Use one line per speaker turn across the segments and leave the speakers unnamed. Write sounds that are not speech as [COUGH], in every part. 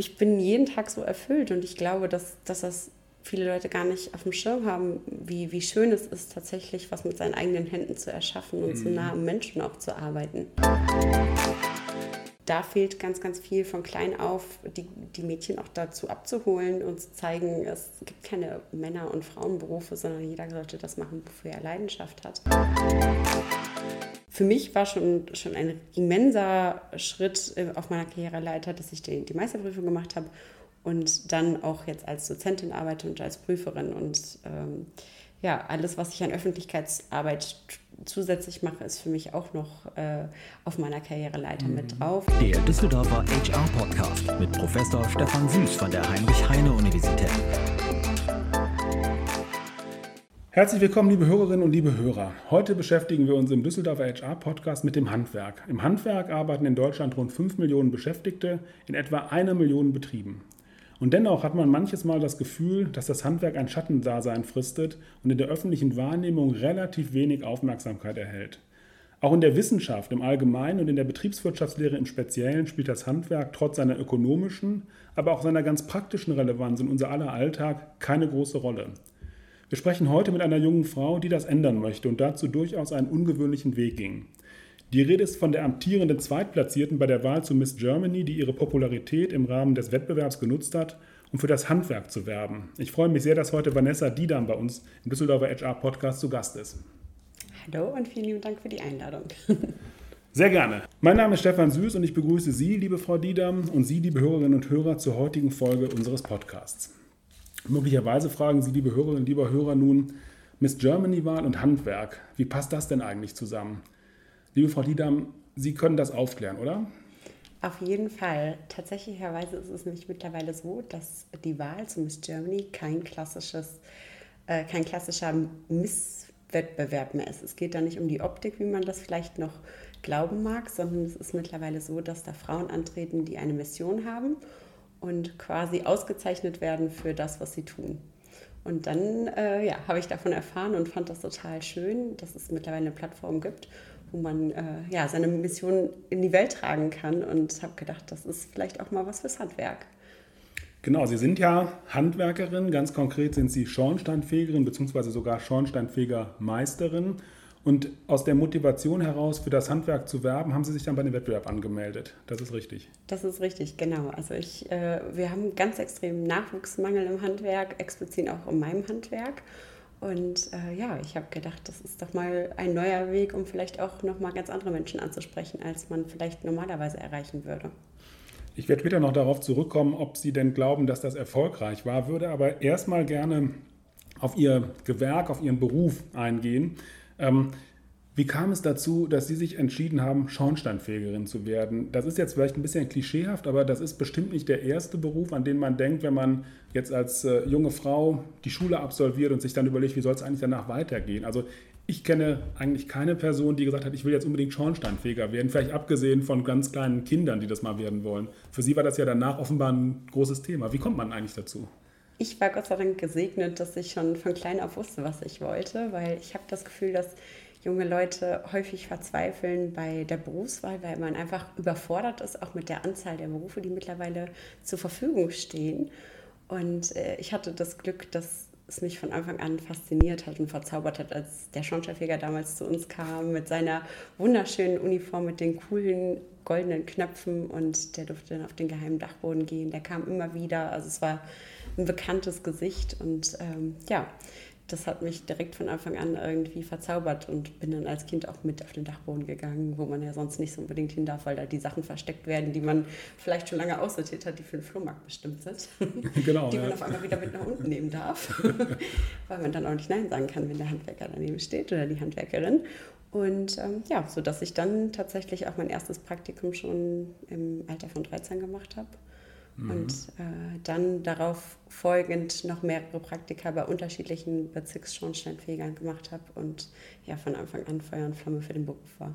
ich bin jeden Tag so erfüllt und ich glaube, dass, dass das viele Leute gar nicht auf dem Schirm haben, wie, wie schön es ist, tatsächlich was mit seinen eigenen Händen zu erschaffen und mhm. so nah am Menschen auch zu arbeiten. Da fehlt ganz, ganz viel von klein auf, die, die Mädchen auch dazu abzuholen und zu zeigen, es gibt keine Männer- und Frauenberufe, sondern jeder sollte das machen, wofür er Leidenschaft hat für mich war schon, schon ein immenser Schritt äh, auf meiner Karriereleiter, dass ich die, die Meisterprüfung gemacht habe und dann auch jetzt als Dozentin arbeite und als Prüferin. Und ähm, ja, alles, was ich an Öffentlichkeitsarbeit zusätzlich mache, ist für mich auch noch äh, auf meiner Karriereleiter mhm. mit drauf.
Der Düsseldorfer HR-Podcast mit Professor Stefan Süß von der Heinrich-Heine-Universität.
Herzlich willkommen, liebe Hörerinnen und liebe Hörer. Heute beschäftigen wir uns im Düsseldorfer HR-Podcast mit dem Handwerk. Im Handwerk arbeiten in Deutschland rund 5 Millionen Beschäftigte in etwa einer Million Betrieben. Und dennoch hat man manches Mal das Gefühl, dass das Handwerk ein Schattendasein fristet und in der öffentlichen Wahrnehmung relativ wenig Aufmerksamkeit erhält. Auch in der Wissenschaft im Allgemeinen und in der Betriebswirtschaftslehre im Speziellen spielt das Handwerk trotz seiner ökonomischen, aber auch seiner ganz praktischen Relevanz in unser aller Alltag keine große Rolle. Wir sprechen heute mit einer jungen Frau, die das ändern möchte und dazu durchaus einen ungewöhnlichen Weg ging. Die Rede ist von der amtierenden Zweitplatzierten bei der Wahl zu Miss Germany, die ihre Popularität im Rahmen des Wettbewerbs genutzt hat, um für das Handwerk zu werben. Ich freue mich sehr, dass heute Vanessa Diedam bei uns im Düsseldorfer HR Podcast zu Gast ist.
Hallo und vielen lieben Dank für die Einladung.
Sehr gerne. Mein Name ist Stefan Süß und ich begrüße Sie, liebe Frau Diedam, und Sie, liebe Hörerinnen und Hörer, zur heutigen Folge unseres Podcasts. Möglicherweise fragen Sie, liebe Hörerinnen, lieber Hörer, nun Miss Germany-Wahl und Handwerk. Wie passt das denn eigentlich zusammen? Liebe Frau Diedam, Sie können das aufklären, oder?
Auf jeden Fall. Tatsächlicherweise ist es nämlich mittlerweile so, dass die Wahl zu Miss Germany kein klassisches, äh, kein klassischer Misswettbewerb mehr ist. Es geht da nicht um die Optik, wie man das vielleicht noch glauben mag, sondern es ist mittlerweile so, dass da Frauen antreten, die eine Mission haben und quasi ausgezeichnet werden für das, was sie tun. Und dann äh, ja, habe ich davon erfahren und fand das total schön, dass es mittlerweile eine Plattform gibt, wo man äh, ja, seine Mission in die Welt tragen kann und habe gedacht, das ist vielleicht auch mal was fürs Handwerk.
Genau, Sie sind ja Handwerkerin, ganz konkret sind Sie Schornsteinfegerin bzw. sogar Schornsteinfegermeisterin. Und aus der Motivation heraus, für das Handwerk zu werben, haben Sie sich dann bei dem Wettbewerb angemeldet. Das ist richtig.
Das ist richtig, genau. Also ich, äh, wir haben ganz extremen Nachwuchsmangel im Handwerk, explizit auch in meinem Handwerk. Und äh, ja, ich habe gedacht, das ist doch mal ein neuer Weg, um vielleicht auch nochmal ganz andere Menschen anzusprechen, als man vielleicht normalerweise erreichen würde.
Ich werde später noch darauf zurückkommen, ob Sie denn glauben, dass das erfolgreich war, würde aber erstmal gerne auf Ihr Gewerk, auf Ihren Beruf eingehen. Ähm, wie kam es dazu, dass Sie sich entschieden haben, Schornsteinfegerin zu werden? Das ist jetzt vielleicht ein bisschen klischeehaft, aber das ist bestimmt nicht der erste Beruf, an den man denkt, wenn man jetzt als äh, junge Frau die Schule absolviert und sich dann überlegt, wie soll es eigentlich danach weitergehen. Also ich kenne eigentlich keine Person, die gesagt hat, ich will jetzt unbedingt Schornsteinfeger werden, vielleicht abgesehen von ganz kleinen Kindern, die das mal werden wollen. Für Sie war das ja danach offenbar ein großes Thema. Wie kommt man eigentlich dazu?
Ich war Gott sei Dank gesegnet, dass ich schon von klein auf wusste, was ich wollte, weil ich habe das Gefühl, dass junge Leute häufig verzweifeln bei der Berufswahl, weil man einfach überfordert ist, auch mit der Anzahl der Berufe, die mittlerweile zur Verfügung stehen. Und äh, ich hatte das Glück, dass es mich von Anfang an fasziniert hat und verzaubert hat, als der Schornsteinfeger damals zu uns kam mit seiner wunderschönen Uniform mit den coolen goldenen Knöpfen und der durfte dann auf den geheimen Dachboden gehen. Der kam immer wieder. Also es war ein bekanntes Gesicht und ähm, ja, das hat mich direkt von Anfang an irgendwie verzaubert und bin dann als Kind auch mit auf den Dachboden gegangen, wo man ja sonst nicht so unbedingt hin darf, weil da die Sachen versteckt werden, die man vielleicht schon lange aussortiert hat, die für den Flohmarkt bestimmt sind. [LAUGHS] Genau, die man auf einmal wieder mit nach unten nehmen darf, [LAUGHS] weil man dann auch nicht Nein sagen kann, wenn der Handwerker daneben steht oder die Handwerkerin. Und ähm, ja, so dass ich dann tatsächlich auch mein erstes Praktikum schon im Alter von 13 gemacht habe Mhm. Und äh, dann darauf folgend noch mehrere Praktika bei unterschiedlichen Bezirksschornsteinfegern gemacht habe und ja von Anfang an Feuer und Flamme für den Beruf war.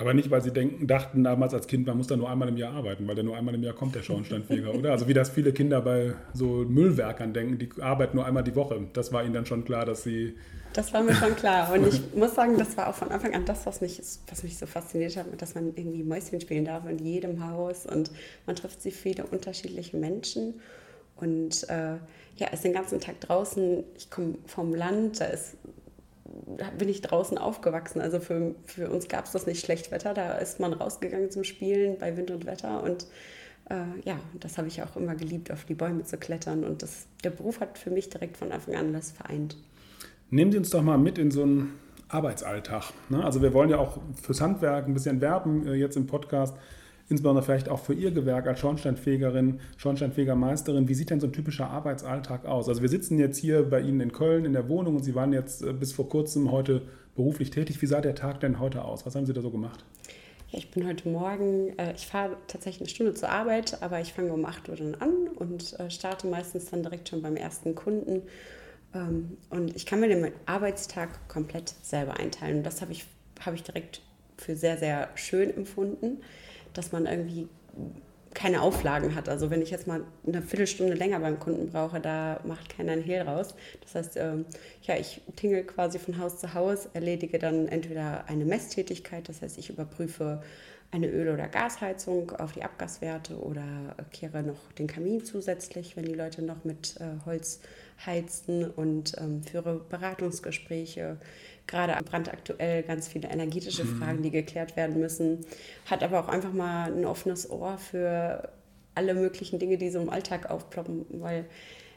Aber nicht, weil sie denken, dachten damals als Kind, man muss da nur einmal im Jahr arbeiten, weil da nur einmal im Jahr kommt der Schornsteinfeger, oder? Also wie das viele Kinder bei so Müllwerkern denken, die arbeiten nur einmal die Woche. Das war ihnen dann schon klar, dass sie...
Das war mir schon klar. Und ich [LAUGHS] muss sagen, das war auch von Anfang an das, was mich, was mich so fasziniert hat, dass man irgendwie Mäuschen spielen darf in jedem Haus und man trifft sie viele unterschiedliche Menschen. Und äh, ja, ist den ganzen Tag draußen. Ich komme vom Land, da ist bin ich draußen aufgewachsen. Also für, für uns gab es das nicht schlecht Wetter. Da ist man rausgegangen zum Spielen bei Wind und Wetter. Und äh, ja, das habe ich auch immer geliebt, auf die Bäume zu klettern. Und das, der Beruf hat für mich direkt von Anfang an das vereint.
Nehmen Sie uns doch mal mit in so einen Arbeitsalltag. Ne? Also wir wollen ja auch fürs Handwerk ein bisschen werben äh, jetzt im Podcast insbesondere vielleicht auch für Ihr Gewerk als Schornsteinfegerin, Schornsteinfegermeisterin. Wie sieht denn so ein typischer Arbeitsalltag aus? Also wir sitzen jetzt hier bei Ihnen in Köln in der Wohnung und Sie waren jetzt äh, bis vor kurzem heute beruflich tätig. Wie sah der Tag denn heute aus? Was haben Sie da so gemacht?
Ja, ich bin heute Morgen, äh, ich fahre tatsächlich eine Stunde zur Arbeit, aber ich fange um 8 Uhr dann an und äh, starte meistens dann direkt schon beim ersten Kunden. Ähm, und ich kann mir den Arbeitstag komplett selber einteilen. Und das habe ich, hab ich direkt für sehr, sehr schön empfunden dass man irgendwie keine Auflagen hat. Also wenn ich jetzt mal eine Viertelstunde länger beim Kunden brauche, da macht keiner einen Hehl raus. Das heißt, ähm, ja, ich tingle quasi von Haus zu Haus, erledige dann entweder eine Messtätigkeit, das heißt, ich überprüfe eine Öl- oder Gasheizung auf die Abgaswerte oder kehre noch den Kamin zusätzlich, wenn die Leute noch mit äh, Holz heizen und ähm, führe Beratungsgespräche gerade brandaktuell ganz viele energetische mhm. Fragen, die geklärt werden müssen. Hat aber auch einfach mal ein offenes Ohr für alle möglichen Dinge, die so im Alltag aufploppen, weil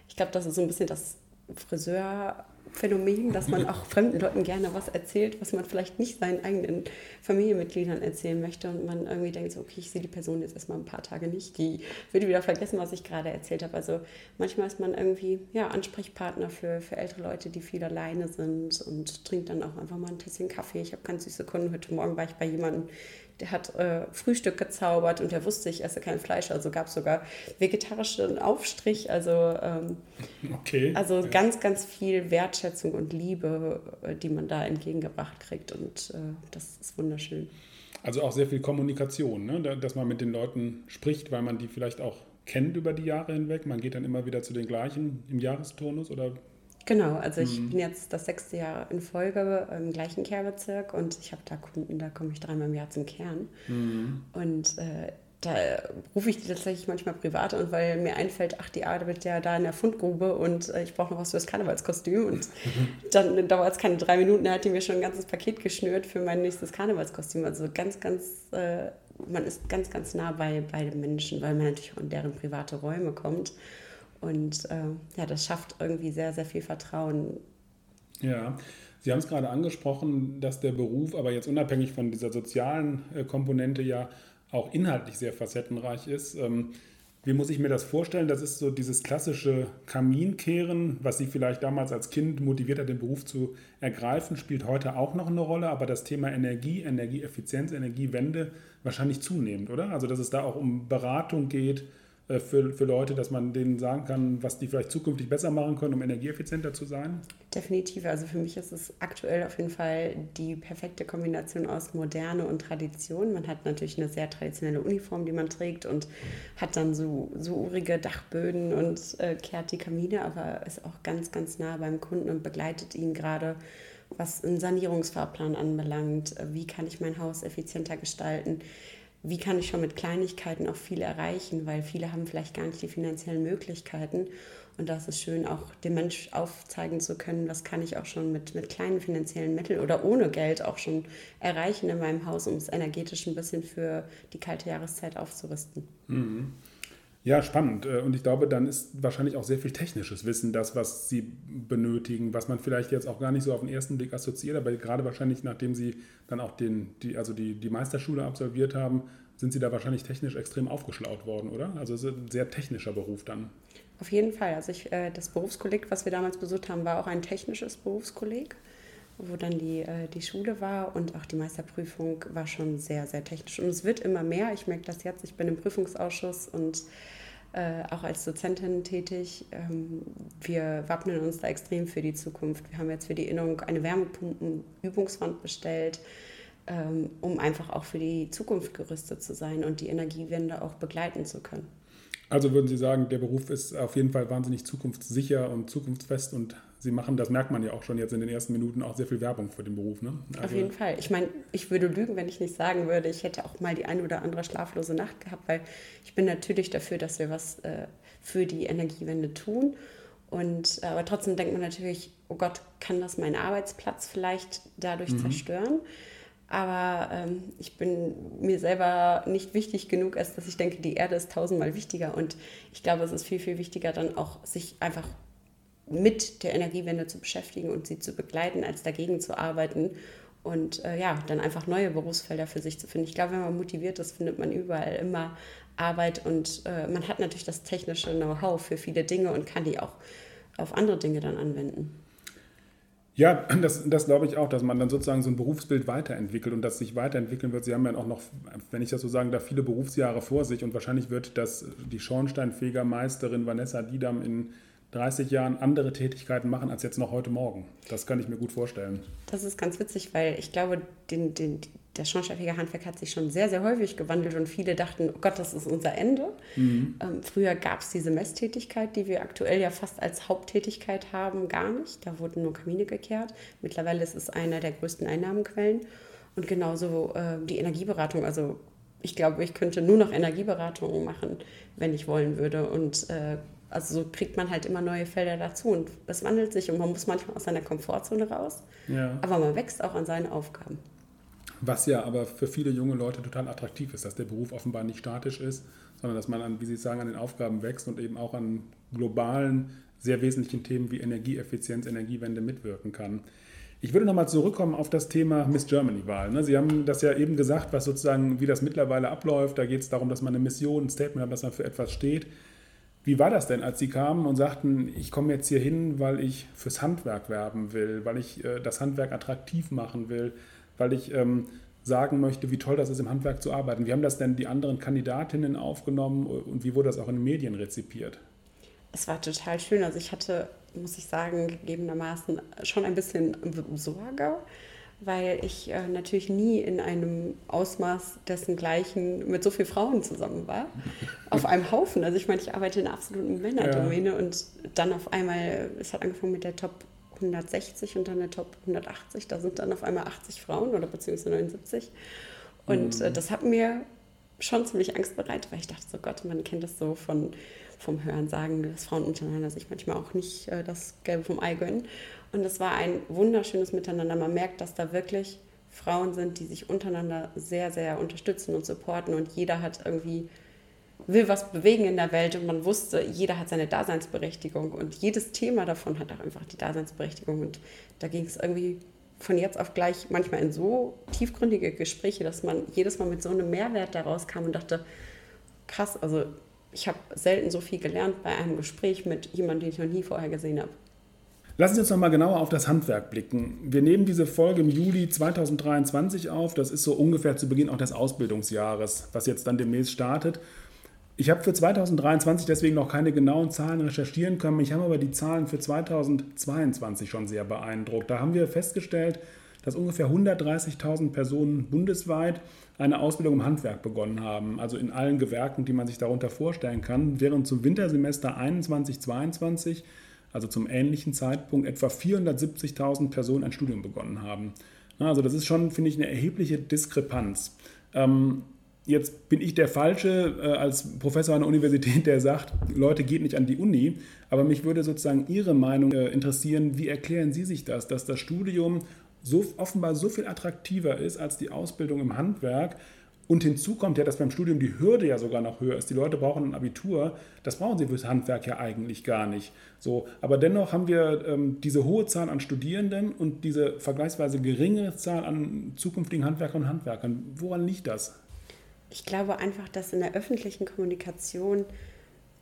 ich glaube, das ist so ein bisschen das Friseur Phänomen, dass man auch fremden Leuten gerne was erzählt, was man vielleicht nicht seinen eigenen Familienmitgliedern erzählen möchte und man irgendwie denkt, so, okay, ich sehe die Person jetzt erstmal ein paar Tage nicht, die würde wieder vergessen, was ich gerade erzählt habe. Also manchmal ist man irgendwie ja, Ansprechpartner für, für ältere Leute, die viel alleine sind und trinkt dann auch einfach mal ein Tässchen Kaffee. Ich habe ganz süße Kunden. Heute Morgen war ich bei jemandem, der hat äh, Frühstück gezaubert und der wusste, ich esse kein Fleisch. Also gab es sogar vegetarischen Aufstrich. Also, ähm, okay. also ja. ganz, ganz viel Wertschätzung und Liebe, äh, die man da entgegengebracht kriegt. Und äh, das ist wunderschön.
Also auch sehr viel Kommunikation, ne? dass man mit den Leuten spricht, weil man die vielleicht auch kennt über die Jahre hinweg. Man geht dann immer wieder zu den gleichen im Jahresturnus oder
Genau, also ich mhm. bin jetzt das sechste Jahr in Folge im gleichen Kehrbezirk und ich habe da Kunden, da komme ich dreimal im Jahr zum Kehren. Mhm. Und äh, da rufe ich die tatsächlich manchmal privat und weil mir einfällt, ach, die arbeitet ja da in der Fundgrube und äh, ich brauche noch was für das Karnevalskostüm. Und [LAUGHS] dann dauert es keine drei Minuten, da hat die mir schon ein ganzes Paket geschnürt für mein nächstes Karnevalskostüm. Also ganz, ganz, äh, man ist ganz, ganz nah bei, bei den Menschen, weil man natürlich auch in deren private Räume kommt. Und äh, ja, das schafft irgendwie sehr, sehr viel Vertrauen.
Ja, Sie haben es gerade angesprochen, dass der Beruf aber jetzt unabhängig von dieser sozialen äh, Komponente ja auch inhaltlich sehr facettenreich ist. Ähm, wie muss ich mir das vorstellen? Das ist so dieses klassische Kaminkehren, was Sie vielleicht damals als Kind motiviert hat, den Beruf zu ergreifen, spielt heute auch noch eine Rolle, aber das Thema Energie, Energieeffizienz, Energiewende wahrscheinlich zunehmend, oder? Also dass es da auch um Beratung geht, für, für Leute, dass man denen sagen kann, was die vielleicht zukünftig besser machen können, um energieeffizienter zu sein?
Definitiv. Also für mich ist es aktuell auf jeden Fall die perfekte Kombination aus Moderne und Tradition. Man hat natürlich eine sehr traditionelle Uniform, die man trägt und hat dann so, so urige Dachböden und äh, kehrt die Kamine, aber ist auch ganz, ganz nah beim Kunden und begleitet ihn gerade was einen Sanierungsfahrplan anbelangt. Wie kann ich mein Haus effizienter gestalten? Wie kann ich schon mit Kleinigkeiten auch viel erreichen, weil viele haben vielleicht gar nicht die finanziellen Möglichkeiten. Und das ist schön, auch dem Mensch aufzeigen zu können, was kann ich auch schon mit, mit kleinen finanziellen Mitteln oder ohne Geld auch schon erreichen in meinem Haus, um es energetisch ein bisschen für die kalte Jahreszeit aufzurüsten.
Mhm. Ja, spannend. Äh, und ich glaube, dann ist wahrscheinlich auch sehr viel technisches Wissen das, was Sie benötigen, was man vielleicht jetzt auch gar nicht so auf den ersten Blick assoziiert, aber gerade wahrscheinlich, nachdem Sie dann auch den, die, also die, die Meisterschule absolviert haben, sind Sie da wahrscheinlich technisch extrem aufgeschlaut worden, oder? Also es ist ein sehr technischer Beruf dann.
Auf jeden Fall. Also ich, äh, das Berufskolleg, was wir damals besucht haben, war auch ein technisches Berufskolleg wo dann die, äh, die Schule war und auch die Meisterprüfung war schon sehr, sehr technisch. Und es wird immer mehr. Ich merke das jetzt. Ich bin im Prüfungsausschuss und äh, auch als Dozentin tätig. Ähm, wir wappnen uns da extrem für die Zukunft. Wir haben jetzt für die Innung eine Wärmepumpenübungswand bestellt. ähm, um einfach auch für die Zukunft gerüstet zu sein und die Energiewende auch begleiten zu können.
Also würden Sie sagen, der Beruf ist auf jeden Fall wahnsinnig zukunftssicher und zukunftsfest und Sie machen, das merkt man ja auch schon jetzt in den ersten Minuten, auch sehr viel Werbung für den Beruf. Ne?
Also auf jeden Fall. Ich meine, ich würde lügen, wenn ich nicht sagen würde, ich hätte auch mal die eine oder andere schlaflose Nacht gehabt, weil ich bin natürlich dafür, dass wir was äh, für die Energiewende tun. Und, äh, aber trotzdem denkt man natürlich, oh Gott, kann das meinen Arbeitsplatz vielleicht dadurch mhm. zerstören? Aber ähm, ich bin mir selber nicht wichtig genug, als dass ich denke, die Erde ist tausendmal wichtiger. Und ich glaube, es ist viel, viel wichtiger, dann auch sich einfach mit der Energiewende zu beschäftigen und sie zu begleiten, als dagegen zu arbeiten. Und äh, ja, dann einfach neue Berufsfelder für sich zu finden. Ich glaube, wenn man motiviert ist, findet man überall immer Arbeit und äh, man hat natürlich das technische Know-how für viele Dinge und kann die auch auf andere Dinge dann anwenden.
Ja, das, das glaube ich auch, dass man dann sozusagen so ein Berufsbild weiterentwickelt und das sich weiterentwickeln wird. Sie haben ja auch noch, wenn ich das so sagen darf, viele Berufsjahre vor sich und wahrscheinlich wird das die Schornsteinfegermeisterin Vanessa Diedam in 30 Jahren andere Tätigkeiten machen als jetzt noch heute Morgen. Das kann ich mir gut vorstellen.
Das ist ganz witzig, weil ich glaube, den, den, der Schornsteinfeger-Handwerk hat sich schon sehr, sehr häufig gewandelt und viele dachten, oh Gott, das ist unser Ende. Mhm. Ähm, früher gab es diese Messtätigkeit, die wir aktuell ja fast als Haupttätigkeit haben, gar nicht. Da wurden nur Kamine gekehrt. Mittlerweile ist es einer der größten Einnahmenquellen. Und genauso äh, die Energieberatung. Also ich glaube, ich könnte nur noch Energieberatung machen, wenn ich wollen würde. Und äh, also so kriegt man halt immer neue Felder dazu und es wandelt sich und man muss manchmal aus seiner Komfortzone raus. Ja. Aber man wächst auch an seinen Aufgaben.
Was ja aber für viele junge Leute total attraktiv ist, dass der Beruf offenbar nicht statisch ist, sondern dass man an, wie Sie sagen, an den Aufgaben wächst und eben auch an globalen, sehr wesentlichen Themen wie Energieeffizienz, Energiewende mitwirken kann. Ich würde nochmal zurückkommen auf das Thema Miss Germany-Wahl. Ne? Sie haben das ja eben gesagt, was sozusagen, wie das mittlerweile abläuft. Da geht es darum, dass man eine Mission, ein Statement hat, dass man für etwas steht. Wie war das denn, als Sie kamen und sagten, ich komme jetzt hier hin, weil ich fürs Handwerk werben will, weil ich äh, das Handwerk attraktiv machen will, weil ich ähm, sagen möchte, wie toll das ist, im Handwerk zu arbeiten. Wie haben das denn die anderen Kandidatinnen aufgenommen und wie wurde das auch in den Medien rezipiert?
Es war total schön. Also ich hatte, muss ich sagen, gegebenermaßen schon ein bisschen Sorge, weil ich äh, natürlich nie in einem Ausmaß dessen gleichen mit so vielen Frauen zusammen war. Auf einem Haufen. Also ich meine, ich arbeite in einer absoluten Männerdomäne ja. und dann auf einmal, es hat angefangen mit der Top 160 und dann der Top 180. Da sind dann auf einmal 80 Frauen oder beziehungsweise 79. Und äh, mhm. äh, das hat mir schon ziemlich Angst bereitet, weil ich dachte, so Gott, man kennt das so von, vom Hören sagen, dass Frauen untereinander sich manchmal auch nicht äh, das Gelbe vom Ei gönnen. Und es war ein wunderschönes Miteinander. Man merkt, dass da wirklich Frauen sind, die sich untereinander sehr, sehr unterstützen und supporten und jeder hat irgendwie will was bewegen in der Welt und man wusste, jeder hat seine Daseinsberechtigung und jedes Thema davon hat auch einfach die Daseinsberechtigung und da ging es irgendwie von jetzt auf gleich manchmal in so tiefgründige Gespräche, dass man jedes Mal mit so einem Mehrwert daraus kam und dachte, krass, also ich habe selten so viel gelernt bei einem Gespräch mit jemandem, den ich noch nie vorher gesehen habe.
Lassen Sie uns noch mal genauer auf das Handwerk blicken. Wir nehmen diese Folge im Juli 2023 auf. Das ist so ungefähr zu Beginn auch des Ausbildungsjahres, was jetzt dann demnächst startet. Ich habe für 2023 deswegen noch keine genauen Zahlen recherchieren können. Ich habe aber die Zahlen für 2022 schon sehr beeindruckt. Da haben wir festgestellt, dass ungefähr 130.000 Personen bundesweit eine Ausbildung im Handwerk begonnen haben, also in allen Gewerken, die man sich darunter vorstellen kann, während zum Wintersemester 21-22 also zum ähnlichen Zeitpunkt, etwa 470.000 Personen ein Studium begonnen haben. Also das ist schon, finde ich, eine erhebliche Diskrepanz. Ähm, jetzt bin ich der Falsche äh, als Professor an der Universität, der sagt, Leute, geht nicht an die Uni. Aber mich würde sozusagen Ihre Meinung äh, interessieren. Wie erklären Sie sich das, dass das Studium so offenbar so viel attraktiver ist als die Ausbildung im Handwerk? Und hinzu kommt ja, dass beim Studium die Hürde ja sogar noch höher ist. Die Leute brauchen ein Abitur. Das brauchen sie fürs Handwerk ja eigentlich gar nicht. So, aber dennoch haben wir ähm, diese hohe Zahl an Studierenden und diese vergleichsweise geringe Zahl an zukünftigen Handwerkern und Handwerkern. Woran liegt das?
Ich glaube einfach, dass in der öffentlichen Kommunikation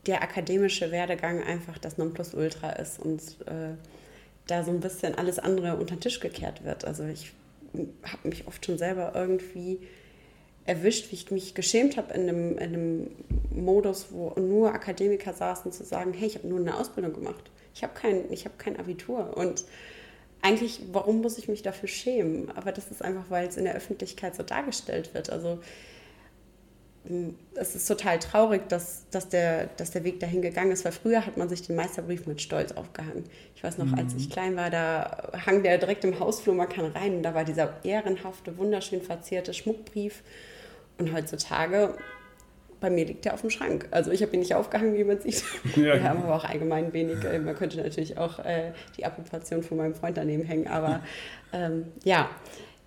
der akademische Werdegang einfach das Nonplusultra ist und äh, da so ein bisschen alles andere unter den Tisch gekehrt wird. Also ich habe mich oft schon selber irgendwie erwischt, wie ich mich geschämt habe in einem, in einem Modus, wo nur Akademiker saßen, zu sagen, hey, ich habe nur eine Ausbildung gemacht. Ich habe kein, hab kein Abitur. Und eigentlich, warum muss ich mich dafür schämen? Aber das ist einfach, weil es in der Öffentlichkeit so dargestellt wird. Also es ist total traurig, dass, dass, der, dass der Weg dahin gegangen ist, weil früher hat man sich den Meisterbrief mit Stolz aufgehangen. Ich weiß noch, mhm. als ich klein war, da hang der direkt im Hausflur, man kann rein, und da war dieser ehrenhafte, wunderschön verzierte Schmuckbrief. Und heutzutage, bei mir liegt der auf dem Schrank. Also ich habe ihn nicht aufgehangen, wie man sieht. [LAUGHS] Ja. Wir haben aber auch allgemein wenig, äh, man könnte natürlich auch äh, die Approbation von meinem Freund daneben hängen, aber ähm, ja,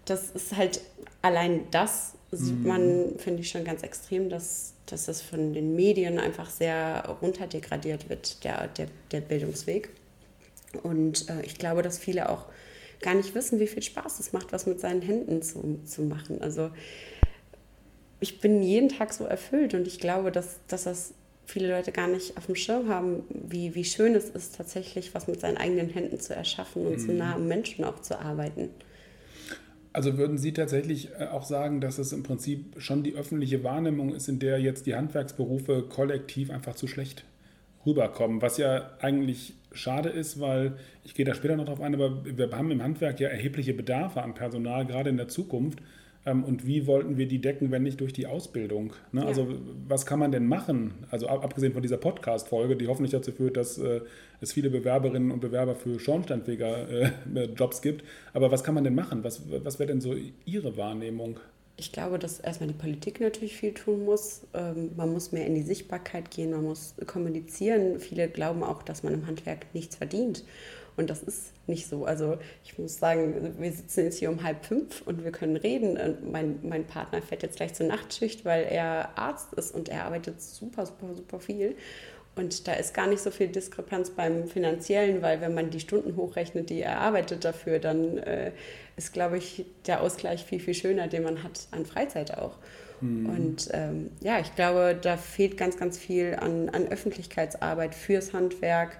das ist halt allein das sieht mhm. man, finde ich, schon ganz extrem, dass, dass das von den Medien einfach sehr runterdegradiert wird, der, der, der Bildungsweg. Und äh, ich glaube, dass viele auch gar nicht wissen, wie viel Spaß es macht, was mit seinen Händen zu, zu machen. Also ich bin jeden Tag so erfüllt und ich glaube, dass, dass das viele Leute gar nicht auf dem Schirm haben, wie, wie schön es ist, tatsächlich was mit seinen eigenen Händen zu erschaffen und mhm. so nah am Menschen auch zu arbeiten.
Also würden Sie tatsächlich äh, auch sagen, dass es im Prinzip schon die öffentliche Wahrnehmung ist, in der jetzt die Handwerksberufe kollektiv einfach zu schlecht rüberkommen, was ja eigentlich schade ist, weil ich gehe da später noch drauf ein, aber wir haben im Handwerk ja erhebliche Bedarfe an Personal, gerade in der Zukunft. Ähm, und wie wollten wir die decken, wenn nicht durch die Ausbildung? Ne? Ja. Also was kann man denn machen? Also abgesehen von dieser Podcast-Folge, die hoffentlich dazu führt, dass äh, es viele Bewerberinnen und Bewerber für Schornsteinfeger-Jobs äh, [LAUGHS] gibt. Aber was kann man denn machen? Was, was wäre denn so Ihre Wahrnehmung?
Ich glaube, dass erstmal die Politik natürlich viel tun muss. Ähm, man muss mehr in die Sichtbarkeit gehen, man muss kommunizieren. Viele glauben auch, dass man im Handwerk nichts verdient. Und das ist nicht so. Also ich muss sagen, wir sitzen jetzt hier um halb fünf und wir können reden. Und mein, mein Partner fährt jetzt gleich zur Nachtschicht, weil er Arzt ist und er arbeitet super, super, super viel. Und da ist gar nicht so viel Diskrepanz beim Finanziellen, weil wenn man die Stunden hochrechnet, die er arbeitet dafür, dann äh, ist, glaube ich, der Ausgleich viel, viel schöner, den man hat an Freizeit auch. Mhm. Und ähm, ja, ich glaube, da fehlt ganz, ganz viel an, an Öffentlichkeitsarbeit fürs Handwerk.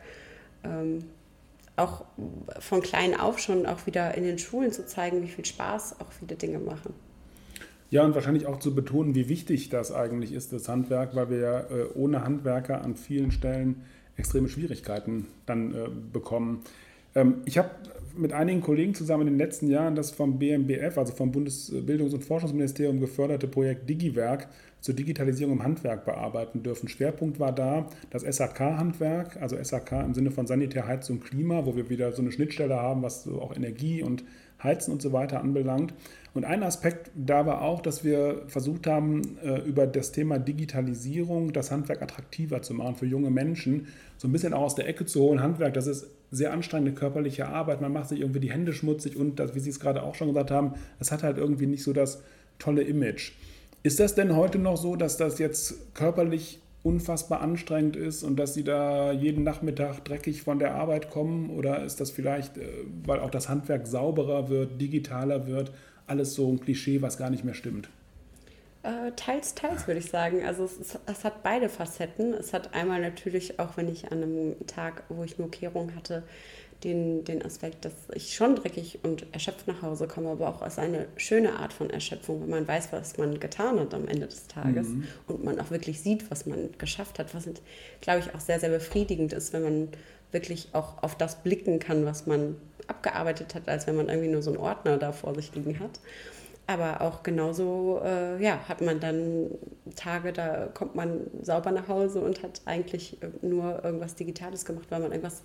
Ähm, auch von klein auf schon auch wieder in den Schulen zu zeigen, wie viel Spaß auch viele Dinge machen.
Ja, und wahrscheinlich auch zu betonen, wie wichtig das eigentlich ist, das Handwerk, weil wir ja äh, ohne Handwerker an vielen Stellen extreme Schwierigkeiten dann äh, bekommen. Ähm, ich habe mit einigen Kollegen zusammen in den letzten Jahren das vom BMBF, also vom Bundesbildungs- und Forschungsministerium geförderte Projekt Digiwerk zur Digitalisierung im Handwerk bearbeiten dürfen. Schwerpunkt war da das SAK-Handwerk, also SAK im Sinne von Sanitär, Heizung, Klima, wo wir wieder so eine Schnittstelle haben, was so auch Energie und Heizen und so weiter anbelangt. Und ein Aspekt da war auch, dass wir versucht haben, äh, über das Thema Digitalisierung das Handwerk attraktiver zu machen für junge Menschen, so ein bisschen auch aus der Ecke zu holen. Handwerk, das ist sehr anstrengende körperliche Arbeit, man macht sich irgendwie die Hände schmutzig und das, wie Sie es gerade auch schon gesagt haben, es hat halt irgendwie nicht so das tolle Image. Ist das denn heute noch so, dass das jetzt körperlich unfassbar anstrengend ist und dass Sie da jeden Nachmittag dreckig von der Arbeit kommen? Oder ist das vielleicht, äh, weil auch das Handwerk sauberer wird, digitaler wird, alles so ein Klischee, was gar nicht mehr stimmt?
Äh, teils, teils würde ich sagen. Also es, ist, es, hat beide Facetten. Es hat einmal natürlich, auch wenn ich an einem Tag, wo ich nur Kehrung hatte, den, den Aspekt, dass ich schon dreckig und erschöpft nach Hause komme, aber auch als eine schöne Art von Erschöpfung, wenn man weiß, was man getan hat am Ende des Tages mhm. und man auch wirklich sieht, was man geschafft hat, was, glaube ich, auch sehr, sehr befriedigend ist, wenn man wirklich auch auf das blicken kann, was man abgearbeitet hat, als wenn man irgendwie nur so einen Ordner da vor sich liegen hat. Aber auch genauso äh, ja, hat man dann Tage, da kommt man sauber nach Hause und hat eigentlich nur irgendwas Digitales gemacht, weil man irgendwas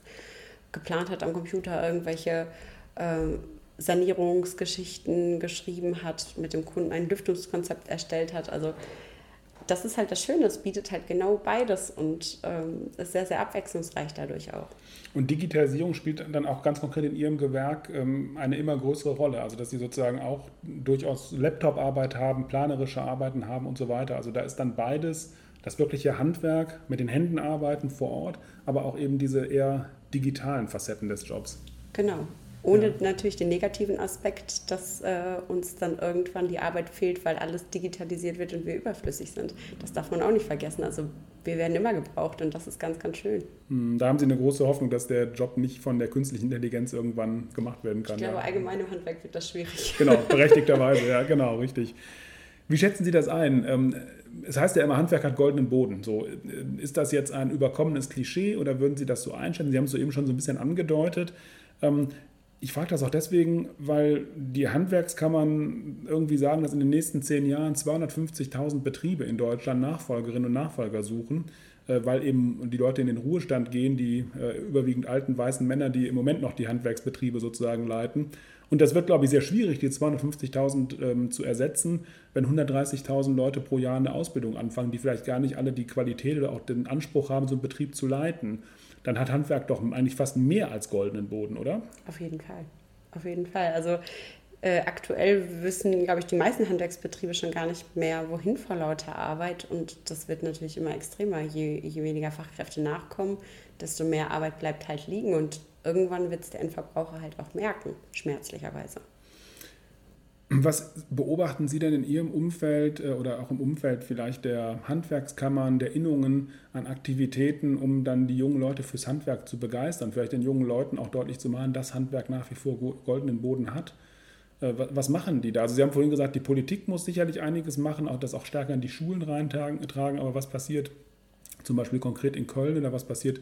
geplant hat am Computer, irgendwelche äh, Sanierungsgeschichten geschrieben hat, mit dem Kunden ein Lüftungskonzept erstellt hat. Also das ist halt das Schöne, es bietet halt genau beides und ähm, ist sehr, sehr abwechslungsreich dadurch auch.
Und Digitalisierung spielt dann auch ganz konkret in Ihrem Gewerk ähm, eine immer größere Rolle. Also dass Sie sozusagen auch durchaus Laptop-Arbeit haben, planerische Arbeiten haben und so weiter. Also da ist dann beides das wirkliche Handwerk mit den Händen arbeiten vor Ort, aber auch eben diese eher digitalen Facetten des Jobs.
Genau. Ohne ja. natürlich den negativen Aspekt, dass äh, uns dann irgendwann die Arbeit fehlt, weil alles digitalisiert wird und wir überflüssig sind. Das darf man auch nicht vergessen. Also wir werden immer gebraucht und das ist ganz, ganz schön.
Hm, da haben Sie eine große Hoffnung, dass der Job nicht von der künstlichen Intelligenz irgendwann gemacht werden kann.
Ich glaube, ja. allgemein im Handwerk wird das schwierig.
Genau, [LAUGHS] berechtigterweise, ja, genau, richtig. Wie schätzen Sie das ein? Ähm, es heißt ja immer, Handwerk hat goldenen Boden. So, ist das jetzt ein überkommenes Klischee oder würden Sie das so einschätzen? Sie haben es so eben schon so ein bisschen angedeutet. Ähm, ich frage das auch deswegen, weil die Handwerkskammern irgendwie sagen, dass in den nächsten zehn Jahren 250.000 Betriebe in Deutschland Nachfolgerinnen und Nachfolger suchen, äh, weil eben die Leute in den Ruhestand gehen, die äh, überwiegend alten weißen Männer, die im Moment noch die Handwerksbetriebe sozusagen leiten. Und das wird, glaube ich, sehr schwierig, die 250.000 ähm, zu ersetzen, wenn 130.000 Leute pro Jahr eine Ausbildung anfangen, die vielleicht gar nicht alle die Qualität oder auch den Anspruch haben, so einen Betrieb zu leiten dann hat Handwerk doch eigentlich fast mehr als goldenen Boden, oder?
Auf jeden Fall. Auf jeden Fall. Also äh, aktuell wissen, glaube ich, die meisten Handwerksbetriebe schon gar nicht mehr, wohin vor lauter Arbeit. Und das wird natürlich immer extremer. Je, je weniger Fachkräfte nachkommen, desto mehr Arbeit bleibt halt liegen. Und irgendwann wird es der Endverbraucher halt auch merken, schmerzlicherweise.
Was beobachten Sie denn in Ihrem Umfeld äh, oder auch im Umfeld vielleicht der Handwerkskammern, der Innungen an Aktivitäten, um dann die jungen Leute fürs Handwerk zu begeistern, vielleicht den jungen Leuten auch deutlich zu machen, dass Handwerk nach wie vor goldenen Boden hat? Äh, was machen die da? Also Sie haben vorhin gesagt, die Politik muss sicherlich einiges machen, auch das auch stärker in die Schulen reintragen, aber was passiert zum Beispiel konkret in Köln oder was passiert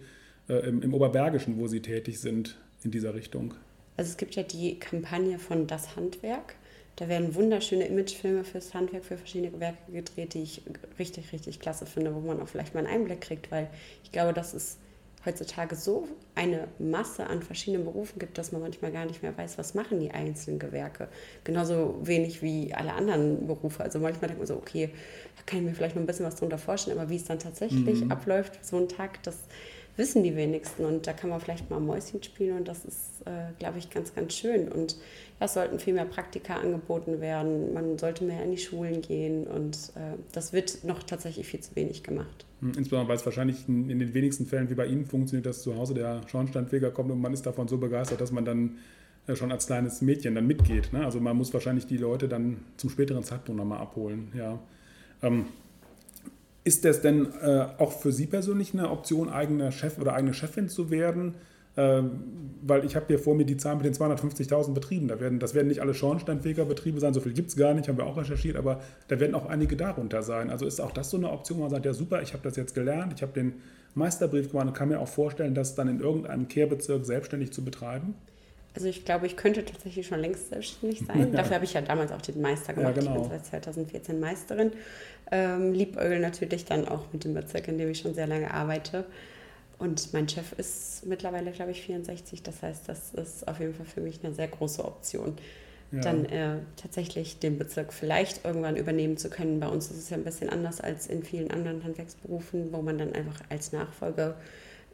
äh, im, im Oberbergischen, wo Sie tätig sind in dieser Richtung?
Also es gibt ja die Kampagne von Das Handwerk da werden wunderschöne Imagefilme fürs Handwerk, für verschiedene Werke gedreht, die ich richtig, richtig klasse finde, wo man auch vielleicht mal einen Einblick kriegt, weil ich glaube, dass es heutzutage so eine Masse an verschiedenen Berufen gibt, dass man manchmal gar nicht mehr weiß, was machen die einzelnen Gewerke. Genauso wenig wie alle anderen Berufe. Also manchmal denkt man so, okay, da kann ich mir vielleicht noch ein bisschen was drunter vorstellen, aber wie es dann tatsächlich mhm. abläuft, so ein Tag, das wissen die wenigsten. Und da kann man vielleicht mal Mäuschen spielen und das ist, äh, glaube ich, ganz, ganz schön. Und es sollten viel mehr Praktika angeboten werden. Man sollte mehr in die Schulen gehen und äh, das wird noch tatsächlich viel zu wenig gemacht.
Hm, insbesondere, weil es wahrscheinlich in, in den wenigsten Fällen wie bei Ihnen funktioniert, dass zu Hause der Schornsteinfeger kommt und man ist davon so begeistert, dass man dann äh, schon als kleines Mädchen dann mitgeht. Ne? Also man muss wahrscheinlich die Leute dann zum späteren Zeitpunkt nochmal abholen. Ja. Ähm, ist das denn äh, auch für Sie persönlich eine Option, eigener Chef oder eigene Chefin zu werden? Ähm, weil ich habe hier vor mir die Zahl mit den 250.000 Betrieben. Da werden, das werden nicht alle Schornsteinfegerbetriebe sein, so viel gibt es gar nicht, haben wir auch recherchiert, aber da werden auch einige darunter sein. Also ist auch das so eine Option, wo man sagt, ja super, ich habe das jetzt gelernt, ich habe den Meisterbrief gemacht und kann mir auch vorstellen, das dann in irgendeinem Kehrbezirk selbstständig zu betreiben?
Also ich glaube, ich könnte tatsächlich schon längst selbstständig sein. [LAUGHS] Ja. Dafür habe ich ja damals auch den Meister gemacht. Ja, genau. Ich bin seit 2014 Meisterin. Ähm, liebäugel natürlich dann auch mit dem Bezirk, in dem ich schon sehr lange arbeite. Und mein Chef ist mittlerweile, glaube ich, 64. Das heißt, das ist auf jeden Fall für mich eine sehr große Option. Ja. Dann äh, tatsächlich den Bezirk vielleicht irgendwann übernehmen zu können. Bei uns ist es ja ein bisschen anders als in vielen anderen Handwerksberufen, wo man dann einfach als Nachfolger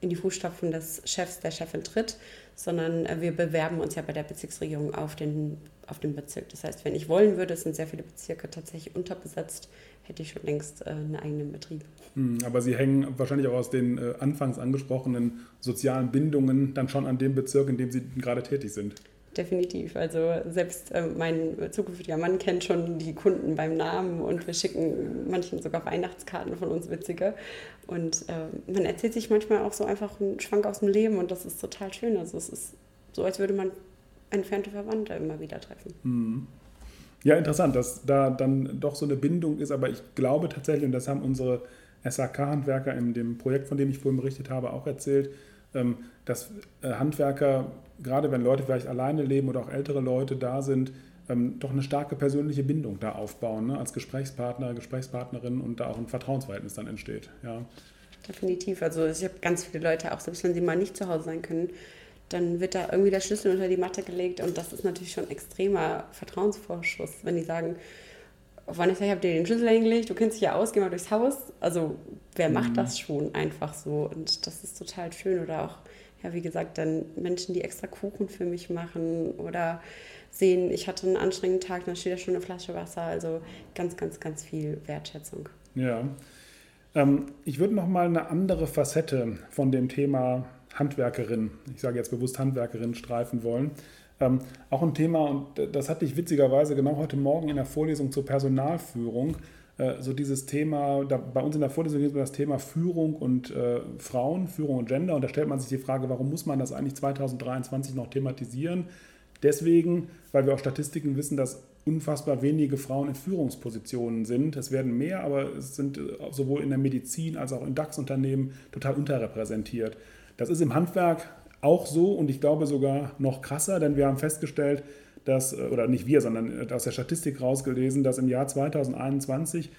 in die Fußstapfen des Chefs, der Chefin tritt, sondern äh, wir bewerben uns ja bei der Bezirksregierung auf den, auf den Bezirk. Das heißt, wenn ich wollen würde, sind sehr viele Bezirke tatsächlich unterbesetzt, hätte ich schon längst äh, einen eigenen Betrieb.
Hm, aber Sie hängen wahrscheinlich auch aus den äh, anfangs angesprochenen sozialen Bindungen dann schon an dem Bezirk, in dem Sie gerade tätig sind.
Definitiv. Also selbst äh, mein zukünftiger Mann kennt schon die Kunden beim Namen und wir schicken manchen sogar Weihnachtskarten von uns witzige. Und äh, man erzählt sich manchmal auch so einfach einen Schwank aus dem Leben und das ist total schön. Also es ist so, als würde man entfernte Verwandte immer wieder treffen.
Mhm. Ja, interessant, dass da dann doch so eine Bindung ist, aber ich glaube tatsächlich, und das haben unsere SAK-Handwerker in dem Projekt, von dem ich vorhin berichtet habe, auch erzählt, dass äh, Handwerker, gerade wenn Leute vielleicht alleine leben oder auch ältere Leute da sind, ähm, doch eine starke persönliche Bindung da aufbauen, ne? als Gesprächspartner, Gesprächspartnerin und da auch ein Vertrauensverhältnis dann entsteht. Ja.
Definitiv. Also ich habe ganz viele Leute, auch selbst wenn sie mal nicht zu Hause sein können, dann wird da irgendwie der Schlüssel unter die Matte gelegt und das ist natürlich schon ein extremer Vertrauensvorschuss, wenn die sagen, Vanessa, ich habe dir den Schlüssel hingelegt, du kennst dich ja aus, geh mal durchs Haus. Also wer mhm. macht das schon einfach so? Und das ist total schön. Oder auch, ja, wie gesagt, dann Menschen, die extra Kuchen für mich machen oder sehen, ich hatte einen anstrengenden Tag, dann steht da schon eine Flasche Wasser. Also ganz, ganz, ganz viel Wertschätzung.
Ja. Ähm, ich würde noch mal eine andere Facette von dem Thema Handwerkerin, ich sage jetzt bewusst Handwerkerin, streifen wollen. Ähm, auch ein Thema, und das hatte ich witzigerweise genau heute Morgen in der Vorlesung zur Personalführung, äh, so dieses Thema, da, bei uns in der Vorlesung geht es um das Thema Führung und äh, Frauen, Führung und Gender. Und da stellt man sich die Frage, warum muss man das eigentlich 2023 noch thematisieren? Deswegen, weil wir auch Statistiken wissen, dass unfassbar wenige Frauen in Führungspositionen sind. Es werden mehr, aber es sind äh, sowohl in der Medizin als auch in DAX-Unternehmen total unterrepräsentiert. Das ist im Handwerk auch so und ich glaube sogar noch krasser, denn wir haben festgestellt, dass, äh, oder nicht wir, sondern äh, aus der Statistik rausgelesen, dass im Jahr 2021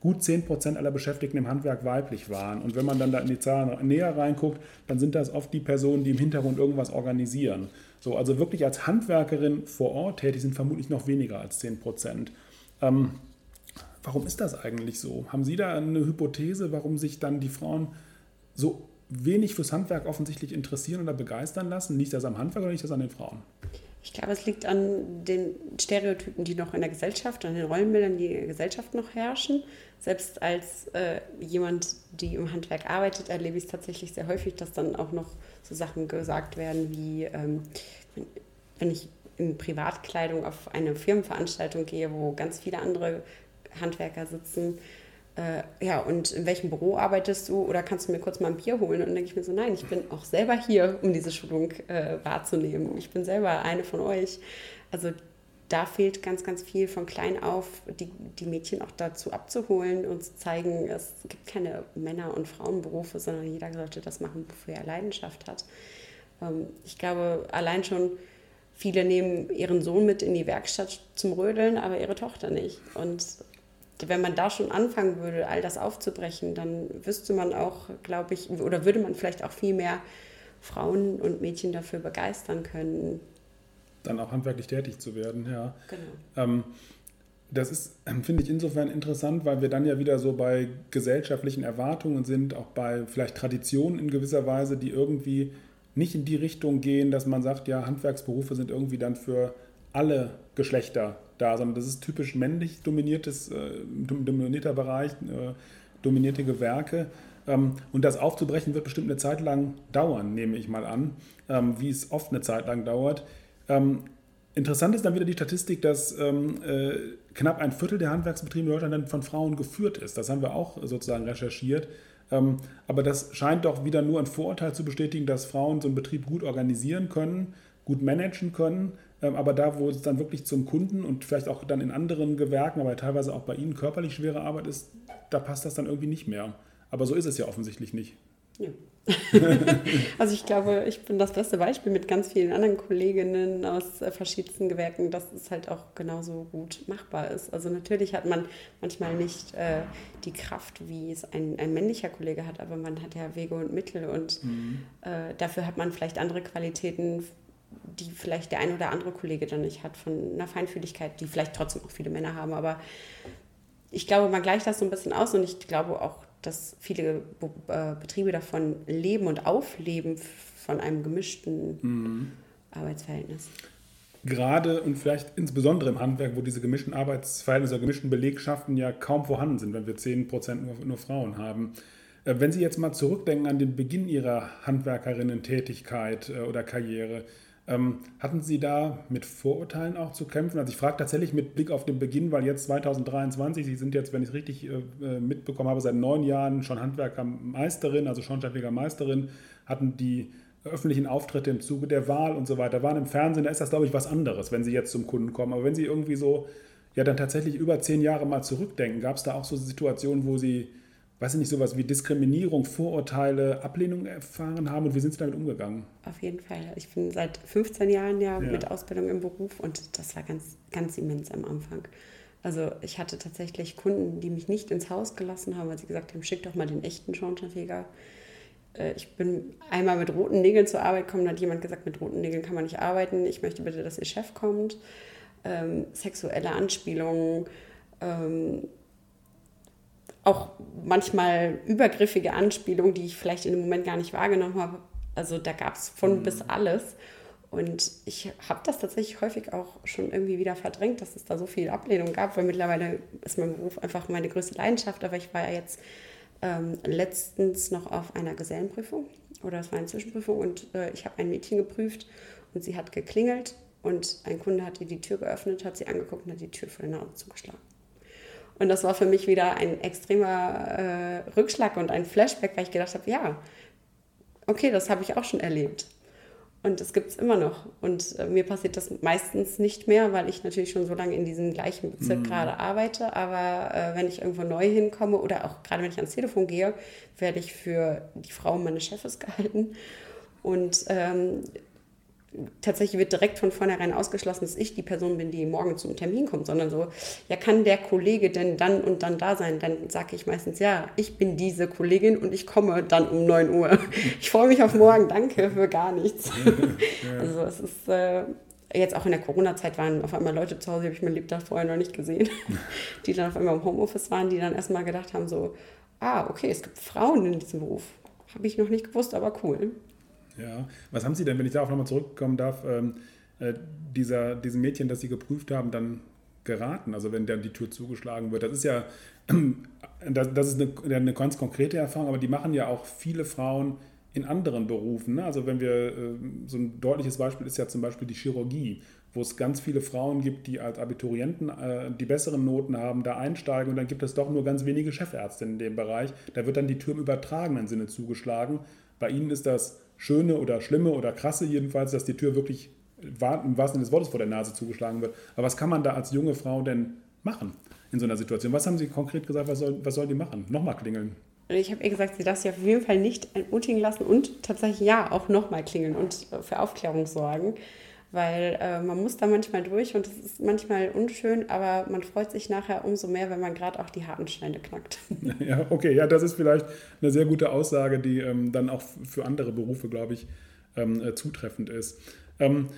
gut 10 Prozent aller Beschäftigten im Handwerk weiblich waren. Und wenn man dann da in die Zahlen näher reinguckt, dann sind das oft die Personen, die im Hintergrund irgendwas organisieren. So, also wirklich als Handwerkerin vor Ort tätig sind vermutlich noch weniger als 10 Prozent. Ähm, warum ist das eigentlich so? Haben Sie da eine Hypothese, warum sich dann die Frauen so wenig fürs Handwerk offensichtlich interessieren oder begeistern lassen? Liegt das am Handwerk oder liegt das an den Frauen?
Ich glaube, es liegt an den Stereotypen, die noch in der Gesellschaft, an den Rollenbildern, die in der Gesellschaft noch herrschen. Selbst als äh, jemand, die im Handwerk arbeitet, erlebe ich es tatsächlich sehr häufig, dass dann auch noch so Sachen gesagt werden wie, ähm, wenn ich in Privatkleidung auf eine Firmenveranstaltung gehe, wo ganz viele andere Handwerker sitzen, äh, ja, und in welchem Büro arbeitest du oder kannst du mir kurz mal ein Bier holen? Und dann denke ich mir so, nein, ich bin auch selber hier, um diese Schulung äh, wahrzunehmen. Ich bin selber eine von euch. Also da fehlt ganz, ganz viel von klein auf, die, die Mädchen auch dazu abzuholen und zu zeigen, es gibt keine Männer- und Frauenberufe, sondern jeder sollte das machen, wofür er Leidenschaft hat. Ähm, ich glaube, allein schon viele nehmen ihren Sohn mit in die Werkstatt zum Rödeln, aber ihre Tochter nicht. Und wenn man da schon anfangen würde, all das aufzubrechen, dann wüsste man auch, glaube ich, oder würde man vielleicht auch viel mehr Frauen und Mädchen dafür begeistern können.
Dann auch handwerklich tätig zu werden, ja.
Genau.
Ähm, das ist, finde ich, insofern interessant, weil wir dann ja wieder so bei gesellschaftlichen Erwartungen sind, auch bei vielleicht Traditionen in gewisser Weise, die irgendwie nicht in die Richtung gehen, dass man sagt, ja, Handwerksberufe sind irgendwie dann für alle Geschlechter da, sondern das ist typisch männlich dominiertes, äh, dominierter Bereich, äh, dominierte Gewerke. Ähm, und das aufzubrechen wird bestimmt eine Zeit lang dauern, nehme ich mal an, ähm, wie es oft eine Zeit lang dauert. Ähm, interessant ist dann wieder die Statistik, dass ähm, äh, knapp ein Viertel der Handwerksbetriebe in Deutschland dann von Frauen geführt ist. Das haben wir auch sozusagen recherchiert. Ähm, aber das scheint doch wieder nur ein Vorurteil zu bestätigen, dass Frauen so einen Betrieb gut organisieren können, gut managen können, ähm, aber da, wo es dann wirklich zum Kunden und vielleicht auch dann in anderen Gewerken, aber teilweise auch bei Ihnen körperlich schwere Arbeit ist, da passt das dann irgendwie nicht mehr. Aber so ist es ja offensichtlich nicht.
Ja. [LAUGHS] also ich glaube, ich bin das beste Beispiel mit ganz vielen anderen Kolleginnen aus äh, verschiedensten Gewerken, dass es halt auch genauso gut machbar ist. Also natürlich hat man manchmal nicht äh, die Kraft, wie es ein, ein männlicher Kollege hat, aber man hat ja Wege und Mittel und mhm. äh, dafür hat man vielleicht andere Qualitäten, die vielleicht der ein oder andere Kollege dann nicht hat, von einer Feinfühligkeit, die vielleicht trotzdem auch viele Männer haben. Aber ich glaube, man gleicht das so ein bisschen aus und ich glaube auch, dass viele äh, Betriebe davon leben und aufleben von einem gemischten mhm. Arbeitsverhältnis.
Gerade und vielleicht insbesondere im Handwerk, wo diese gemischten Arbeitsverhältnisse, gemischten Belegschaften ja kaum vorhanden sind, wenn wir 10% nur, nur Frauen haben. Äh, wenn Sie jetzt mal zurückdenken an den Beginn Ihrer Handwerkerinnen-Tätigkeit äh, oder Karriere, hatten Sie da mit Vorurteilen auch zu kämpfen? Also ich frage tatsächlich mit Blick auf den Beginn, weil jetzt 2023, Sie sind jetzt, wenn ich es richtig äh, äh, mitbekommen habe, seit neun Jahren schon Handwerkermeisterin, also Schornsteinfegermeisterin, hatten die öffentlichen Auftritte im Zuge der Wahl und so weiter, waren im Fernsehen, da ist das, glaube ich, was anderes, wenn Sie jetzt zum Kunden kommen. Aber wenn Sie irgendwie so, ja, dann tatsächlich über zehn Jahre mal zurückdenken, gab es da auch so Situationen, wo Sie weiß ich nicht, sowas wie Diskriminierung, Vorurteile, Ablehnung erfahren haben und wie sind Sie damit umgegangen?
Auf jeden Fall. Ich bin seit 15 Jahren ja, ja, mit Ausbildung im Beruf und das war ganz, ganz immens am Anfang. Also ich hatte tatsächlich Kunden, die mich nicht ins Haus gelassen haben, weil sie gesagt haben, schick doch mal den echten Schornsteinfeger. Äh, ich bin einmal mit roten Nägeln zur Arbeit gekommen, da hat jemand gesagt, mit roten Nägeln kann man nicht arbeiten. Ich möchte bitte, dass Ihr Chef kommt. Ähm, sexuelle Anspielungen, ähm, auch manchmal übergriffige Anspielungen, die ich vielleicht in dem Moment gar nicht wahrgenommen habe. Also da gab es von mhm. bis alles. Und ich habe das tatsächlich häufig auch schon irgendwie wieder verdrängt, dass es da so viel Ablehnung gab, weil mittlerweile ist mein Beruf einfach meine größte Leidenschaft. Aber ich war ja jetzt ähm, letztens noch auf einer Gesellenprüfung oder es war eine Zwischenprüfung und äh, ich habe ein Mädchen geprüft und sie hat geklingelt und ein Kunde hat ihr die Tür geöffnet, hat sie angeguckt und hat die Tür vor der Nase zugeschlagen. Und das war für mich wieder ein extremer äh, Rückschlag und ein Flashback, weil ich gedacht habe, ja, okay, das habe ich auch schon erlebt. Und das gibt es immer noch. Und äh, mir passiert das meistens nicht mehr, weil ich natürlich schon so lange in diesem gleichen Bezirk mhm. gerade arbeite. Aber äh, wenn ich irgendwo neu hinkomme oder auch gerade wenn ich ans Telefon gehe, werde ich für die Frau meines Chefes [LAUGHS] gehalten. Und ähm, tatsächlich wird direkt von vornherein ausgeschlossen, dass ich die Person bin, die morgen zum Termin kommt, sondern so, ja, kann der Kollege denn dann und dann da sein? Dann sage ich meistens, ja, ich bin diese Kollegin und ich komme dann um 9 Uhr. [LAUGHS] Ich freue mich auf morgen, danke für gar nichts. [LAUGHS] Also es ist äh, jetzt auch in der Corona-Zeit waren auf einmal Leute zu Hause, die habe ich mein Lebtag vorher noch nicht gesehen, [LAUGHS] die dann auf einmal im Homeoffice waren, die dann erstmal gedacht haben, so, ah, okay, es gibt Frauen in diesem Beruf. Habe ich noch nicht gewusst, aber cool.
Ja, was haben Sie denn, wenn ich darauf nochmal zurückkommen darf, ähm, äh, dieser, diesem Mädchen, das Sie geprüft haben, dann geraten? Also wenn dann die Tür zugeschlagen wird, das ist ja, das, das ist eine, eine ganz konkrete Erfahrung, aber die machen ja auch viele Frauen in anderen Berufen. Ne? Also wenn wir, äh, so ein deutliches Beispiel ist ja zum Beispiel die Chirurgie, wo es ganz viele Frauen gibt, die als Abiturienten äh, die besseren Noten haben, da einsteigen und dann gibt es doch nur ganz wenige Chefärzte in dem Bereich. Da wird dann die Tür im übertragenen Sinne zugeschlagen. Bei Ihnen ist das Schöne oder Schlimme oder Krasse jedenfalls, dass die Tür wirklich im wahrsten Sinne des Wortes vor der Nase zugeschlagen wird. Aber was kann man da als junge Frau denn machen in so einer Situation? Was haben Sie konkret gesagt, was soll, was soll die machen? Nochmal klingeln?
Ich habe ihr gesagt, sie darf sich auf jeden Fall nicht entmutigen lassen und tatsächlich ja auch nochmal klingeln und für Aufklärung sorgen weil äh, man muss da manchmal durch und es ist manchmal unschön, aber man freut sich nachher umso mehr, wenn man gerade auch die harten Steine knackt. [LAUGHS] [LAUGHS]
Ja, okay, ja, das ist vielleicht eine sehr gute Aussage, die ähm, dann auch für andere Berufe, glaube ich, ähm, äh, zutreffend ist. Ähm,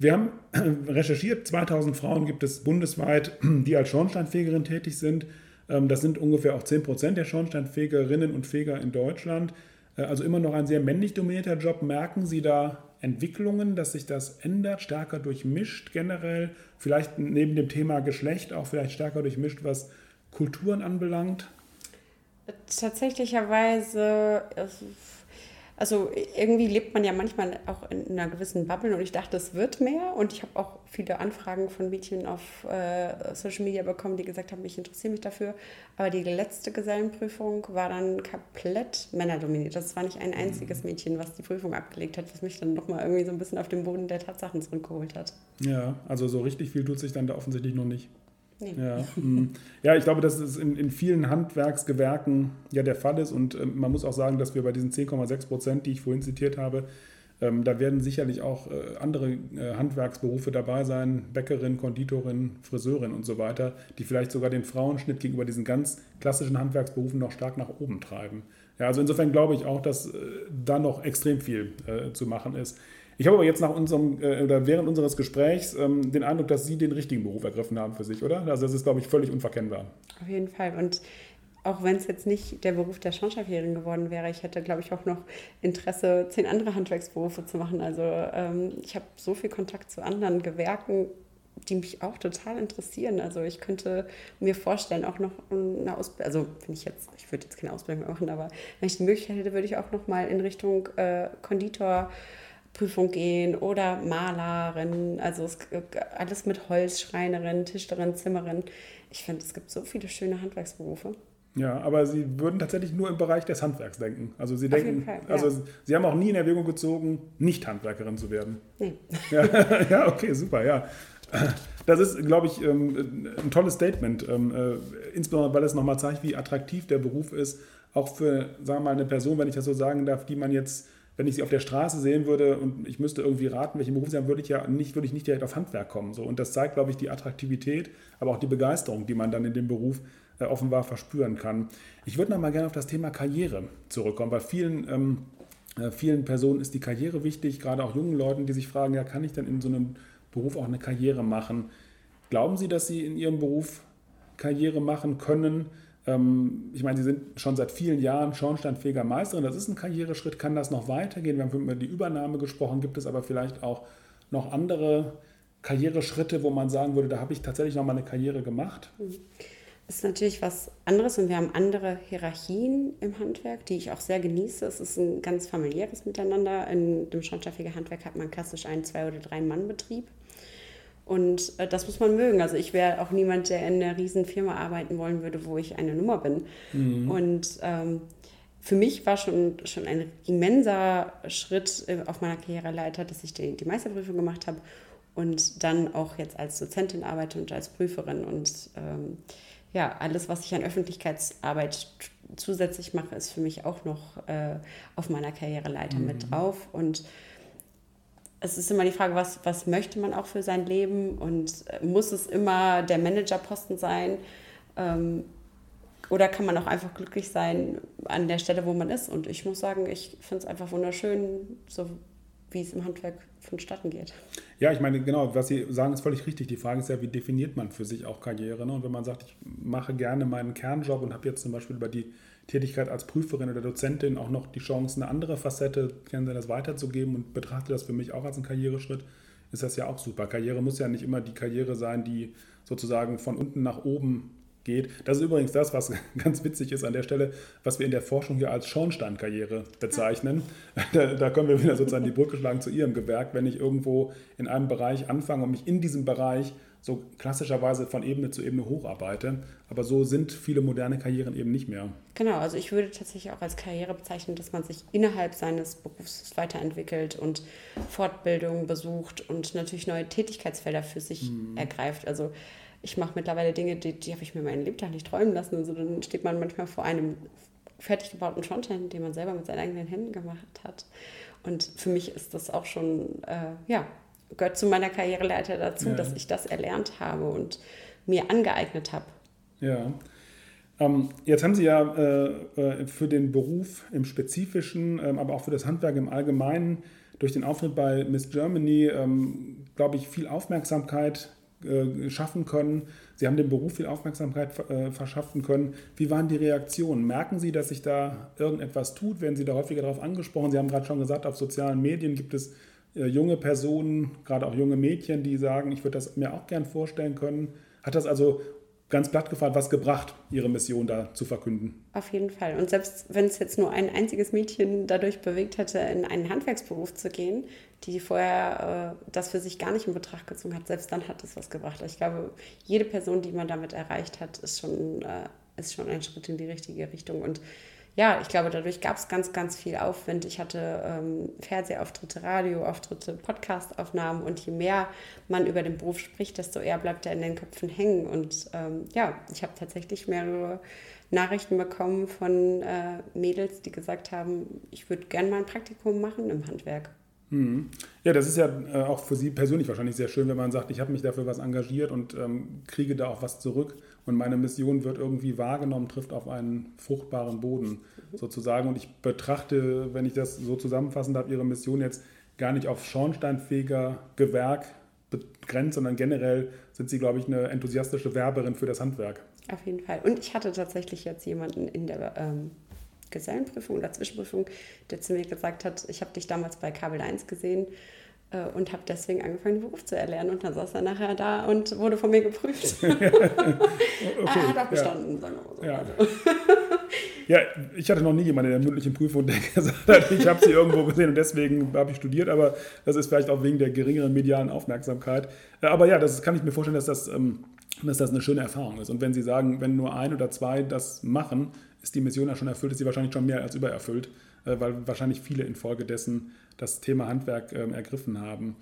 wir haben [CLEARS THROAT] recherchiert, 2000 Frauen gibt es bundesweit, [CLEARS THROAT] die als Schornsteinfegerin tätig sind. Ähm, das sind ungefähr auch 10 Prozent der Schornsteinfegerinnen und Feger in Deutschland. Äh, also immer noch ein sehr männlich dominierter Job. Merken Sie da Entwicklungen, dass sich das ändert, stärker durchmischt generell, vielleicht neben dem Thema Geschlecht auch vielleicht stärker durchmischt, was Kulturen anbelangt?
Tatsächlicherweise, also irgendwie lebt man ja manchmal auch in einer gewissen Bubble und ich dachte, es wird mehr und ich habe auch viele Anfragen von Mädchen auf äh, Social Media bekommen, die gesagt haben, ich interessiere mich dafür. Aber die letzte Gesellenprüfung war dann komplett männerdominiert. Das war nicht ein einziges. Mädchen, was die Prüfung abgelegt hat, was mich dann nochmal irgendwie so ein bisschen auf den Boden der Tatsachen zurückgeholt hat.
Ja, also so richtig viel tut sich dann da offensichtlich noch nicht. Nee. Ja, hm. ja, ich glaube, dass es in, in vielen Handwerksgewerken ja der Fall ist und äh, man muss auch sagen, dass wir bei diesen 10,6 Prozent, die ich vorhin zitiert habe, ähm, da werden sicherlich auch äh, andere äh, Handwerksberufe dabei sein, Bäckerin, Konditorin, Friseurin und so weiter, die vielleicht sogar den Frauenschnitt gegenüber diesen ganz klassischen Handwerksberufen noch stark nach oben treiben. Ja, also insofern glaube ich auch, dass äh, da noch extrem viel äh, zu machen ist. Ich habe aber jetzt nach unserem äh, oder während unseres Gesprächs ähm, den Eindruck, dass Sie den richtigen Beruf ergriffen haben für sich, oder? Also das ist, glaube ich, völlig unverkennbar.
Auf jeden Fall. Und auch wenn es jetzt nicht der Beruf der Schornsteinfegerin geworden wäre, ich hätte, glaube ich, auch noch Interesse, zehn andere Handwerksberufe zu machen. Also ähm, ich habe so viel Kontakt zu anderen Gewerken, die mich auch total interessieren. Also ich könnte mir vorstellen, auch noch eine Ausbildung, also wenn ich jetzt, ich würde jetzt keine Ausbildung machen, aber wenn ich die Möglichkeit hätte, würde ich auch noch mal in Richtung äh, Konditor Prüfung gehen oder Malerin, also es, alles mit Holz, Schreinerin, Tischlerin, Zimmerin. Ich finde, es gibt so viele schöne Handwerksberufe.
Ja, aber Sie würden tatsächlich nur im Bereich des Handwerks denken. Also Sie denken, Fall, ja. also Sie haben auch nie in Erwägung gezogen, nicht Handwerkerin zu werden.
Nee. [LAUGHS]
Ja, ja okay, super, ja. Das ist, glaube ich, ähm, ein tolles Statement, ähm, äh, insbesondere weil es nochmal zeigt, wie attraktiv der Beruf ist, auch für, sagen wir mal, eine Person, wenn ich das so sagen darf, die man jetzt wenn ich sie auf der Straße sehen würde und ich müsste irgendwie raten, welchen Beruf sie haben, würde ich ja nicht, würde ich nicht direkt auf Handwerk kommen. So. Und das zeigt, glaube ich, die Attraktivität, aber auch die Begeisterung, die man dann in dem Beruf äh, offenbar verspüren kann. Ich würde noch mal gerne auf das Thema Karriere zurückkommen. Bei vielen, ähm, äh, vielen Personen ist die Karriere wichtig, gerade auch jungen Leuten, die sich fragen, ja, kann ich denn in so einem Beruf auch eine Karriere machen? Glauben Sie, dass Sie in Ihrem Beruf Karriere machen können? Ähm, ich meine, Sie sind schon seit vielen Jahren schornsteinfähiger Meisterin. Das ist ein Karriereschritt. Kann das noch weitergehen? Wir haben über die Übernahme gesprochen. Gibt es aber vielleicht auch noch andere Karriereschritte, wo man sagen würde, da habe ich tatsächlich noch mal eine Karriere gemacht?
Das ist natürlich was anderes und wir haben andere Hierarchien im Handwerk, die ich auch sehr genieße. Es ist ein ganz familiäres Miteinander. In dem Schornsteinfeger Handwerk hat man klassisch einen Zwei- oder Drei-Mann-Betrieb. Und äh, das muss man mögen. Also ich wäre auch niemand, der in einer riesen Firma arbeiten wollen würde, wo ich eine Nummer bin. Mhm. Und ähm, für mich war schon, schon ein immenser Schritt äh, auf meiner Karriereleiter, dass ich die, die Meisterprüfung gemacht habe und dann auch jetzt als Dozentin arbeite und als Prüferin. Und ähm, ja, alles, was ich an Öffentlichkeitsarbeit zusätzlich mache, ist für mich auch noch äh, auf meiner Karriereleiter mhm. mit drauf. Und es ist immer die Frage, was, was möchte man auch für sein Leben und äh, muss es immer der Managerposten sein? Ähm, oder kann man auch einfach glücklich sein an der Stelle, wo man ist? Und ich muss sagen, ich finde es einfach wunderschön, so wie es im Handwerk vonstatten geht.
Ja, ich meine, genau, was Sie sagen, ist völlig richtig. Die Frage ist ja, wie definiert man für sich auch Karriere? Ne? Und wenn man sagt, ich mache gerne meinen Kernjob und habe jetzt zum Beispiel über die Tätigkeit als Prüferin oder Dozentin auch noch die Chance, eine andere Facette das weiterzugeben und betrachte das für mich auch als einen Karriereschritt, ist das ja auch super. Karriere muss ja nicht immer die Karriere sein, die sozusagen von unten nach oben geht. Das ist übrigens das, was [LAUGHS] ganz witzig ist an der Stelle, was wir in der Forschung hier als Schornsteinkarriere bezeichnen. [LAUGHS] Da, da, können wir wieder sozusagen die Brücke schlagen zu Ihrem Gewerk. Wenn ich irgendwo in einem Bereich anfange und mich in diesem Bereich so klassischerweise von Ebene zu Ebene hocharbeite. Aber so sind viele moderne Karrieren eben nicht mehr.
Genau, also ich würde tatsächlich auch als Karriere bezeichnen, dass man sich innerhalb seines Berufs weiterentwickelt und Fortbildungen besucht und natürlich neue Tätigkeitsfelder für sich hm. ergreift. Also ich mache mittlerweile Dinge, die, die habe ich mir meinen Lebtag nicht träumen lassen. Also dann steht man manchmal vor einem fertig gebauten Schornstein, den man selber mit seinen eigenen Händen gemacht hat. Und für mich ist das auch schon, äh, ja, gehört zu meiner Karriereleiter dazu, ja. dass ich das erlernt habe und mir angeeignet habe.
Ja. Ähm, jetzt haben Sie ja äh, äh, für den Beruf im Spezifischen, ähm, aber auch für das Handwerk im Allgemeinen durch den Auftritt bei Miss Germany, ähm, glaube ich, viel Aufmerksamkeit äh, schaffen können. Sie haben dem Beruf viel Aufmerksamkeit äh, verschaffen können. Wie waren die Reaktionen? Merken Sie, dass sich da irgendetwas tut? Werden Sie da häufiger darauf angesprochen? Sie haben gerade schon gesagt, auf sozialen Medien gibt es junge Personen, gerade auch junge Mädchen, die sagen, ich würde das mir auch gern vorstellen können. Hat das also ganz platt gefragt, was gebracht, ihre Mission da zu verkünden?
Auf jeden Fall. Und selbst wenn es jetzt nur ein einziges Mädchen dadurch bewegt hätte, in einen Handwerksberuf zu gehen, die vorher äh, das für sich gar nicht in Betracht gezogen hat, selbst dann hat es was gebracht. Ich glaube, jede Person, die man damit erreicht hat, ist schon, äh, ist schon ein Schritt in die richtige Richtung. Und ja, ich glaube, dadurch gab es ganz, ganz viel Aufwind. Ich hatte ähm, Fernsehauftritte, Radioauftritte, Podcastaufnahmen und je mehr man über den Beruf spricht, desto eher bleibt er in den Köpfen hängen. Und ähm, ja, ich habe tatsächlich mehrere Nachrichten bekommen von äh, Mädels, die gesagt haben, ich würde gerne mal ein Praktikum machen im Handwerk.
Mhm. Ja, das ist ja äh, auch für Sie persönlich wahrscheinlich sehr schön, wenn man sagt, ich habe mich dafür was engagiert und ähm, kriege da auch was zurück und meine Mission wird irgendwie wahrgenommen, trifft auf einen fruchtbaren Boden sozusagen. Und ich betrachte, wenn ich das so zusammenfassen darf, Ihre Mission jetzt gar nicht auf schornsteinfähiger Gewerk begrenzt, sondern generell sind Sie, glaube ich, eine enthusiastische Werberin für das Handwerk.
Auf jeden Fall. Und ich hatte tatsächlich jetzt jemanden in der ähm, Gesellenprüfung oder Zwischenprüfung, der zu mir gesagt hat, ich habe dich damals bei Kabel 1 gesehen und habe deswegen angefangen, den Beruf zu erlernen. Und dann saß er nachher da und wurde von mir geprüft. [LAUGHS] okay, [LAUGHS] er hat auch bestanden, ja. sagen wir mal so.
Ja. [LAUGHS] ja. ich hatte noch nie jemanden in der mündlichen Prüfung, der gesagt hat, ich habe sie irgendwo gesehen und deswegen habe ich studiert, aber das ist vielleicht auch wegen der geringeren medialen Aufmerksamkeit. Äh, aber ja, das kann ich mir vorstellen, dass das, ähm, dass das eine schöne Erfahrung ist. Und wenn Sie sagen, wenn nur ein oder zwei das machen, ist die Mission ja schon erfüllt, ist sie wahrscheinlich schon mehr als übererfüllt, äh, weil wahrscheinlich viele infolgedessen das Thema Handwerk ähm, ergriffen haben.